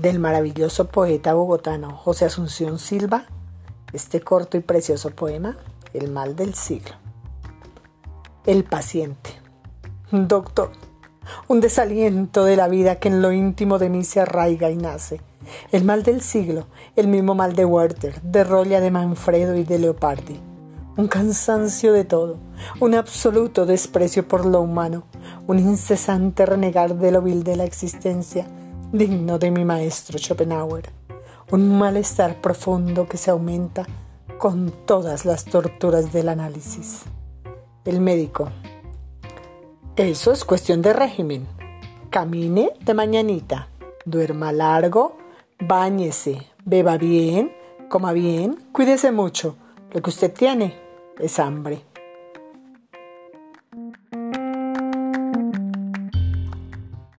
del maravilloso poeta bogotano José Asunción Silva, este corto y precioso poema, El mal del siglo. El paciente. Doctor, un desaliento de la vida que en lo íntimo de mí se arraiga y nace. El mal del siglo, el mismo mal de Werther, de Rolla, de Manfredo y de Leopardi. Un cansancio de todo, un absoluto desprecio por lo humano, un incesante renegar de lo vil de la existencia, digno de mi maestro Schopenhauer. Un malestar profundo que se aumenta con todas las torturas del análisis. El médico, eso es cuestión de régimen. Camine de mañanita, duerma largo, báñese, beba bien, coma bien, cuídese mucho. Lo que usted tiene es hambre.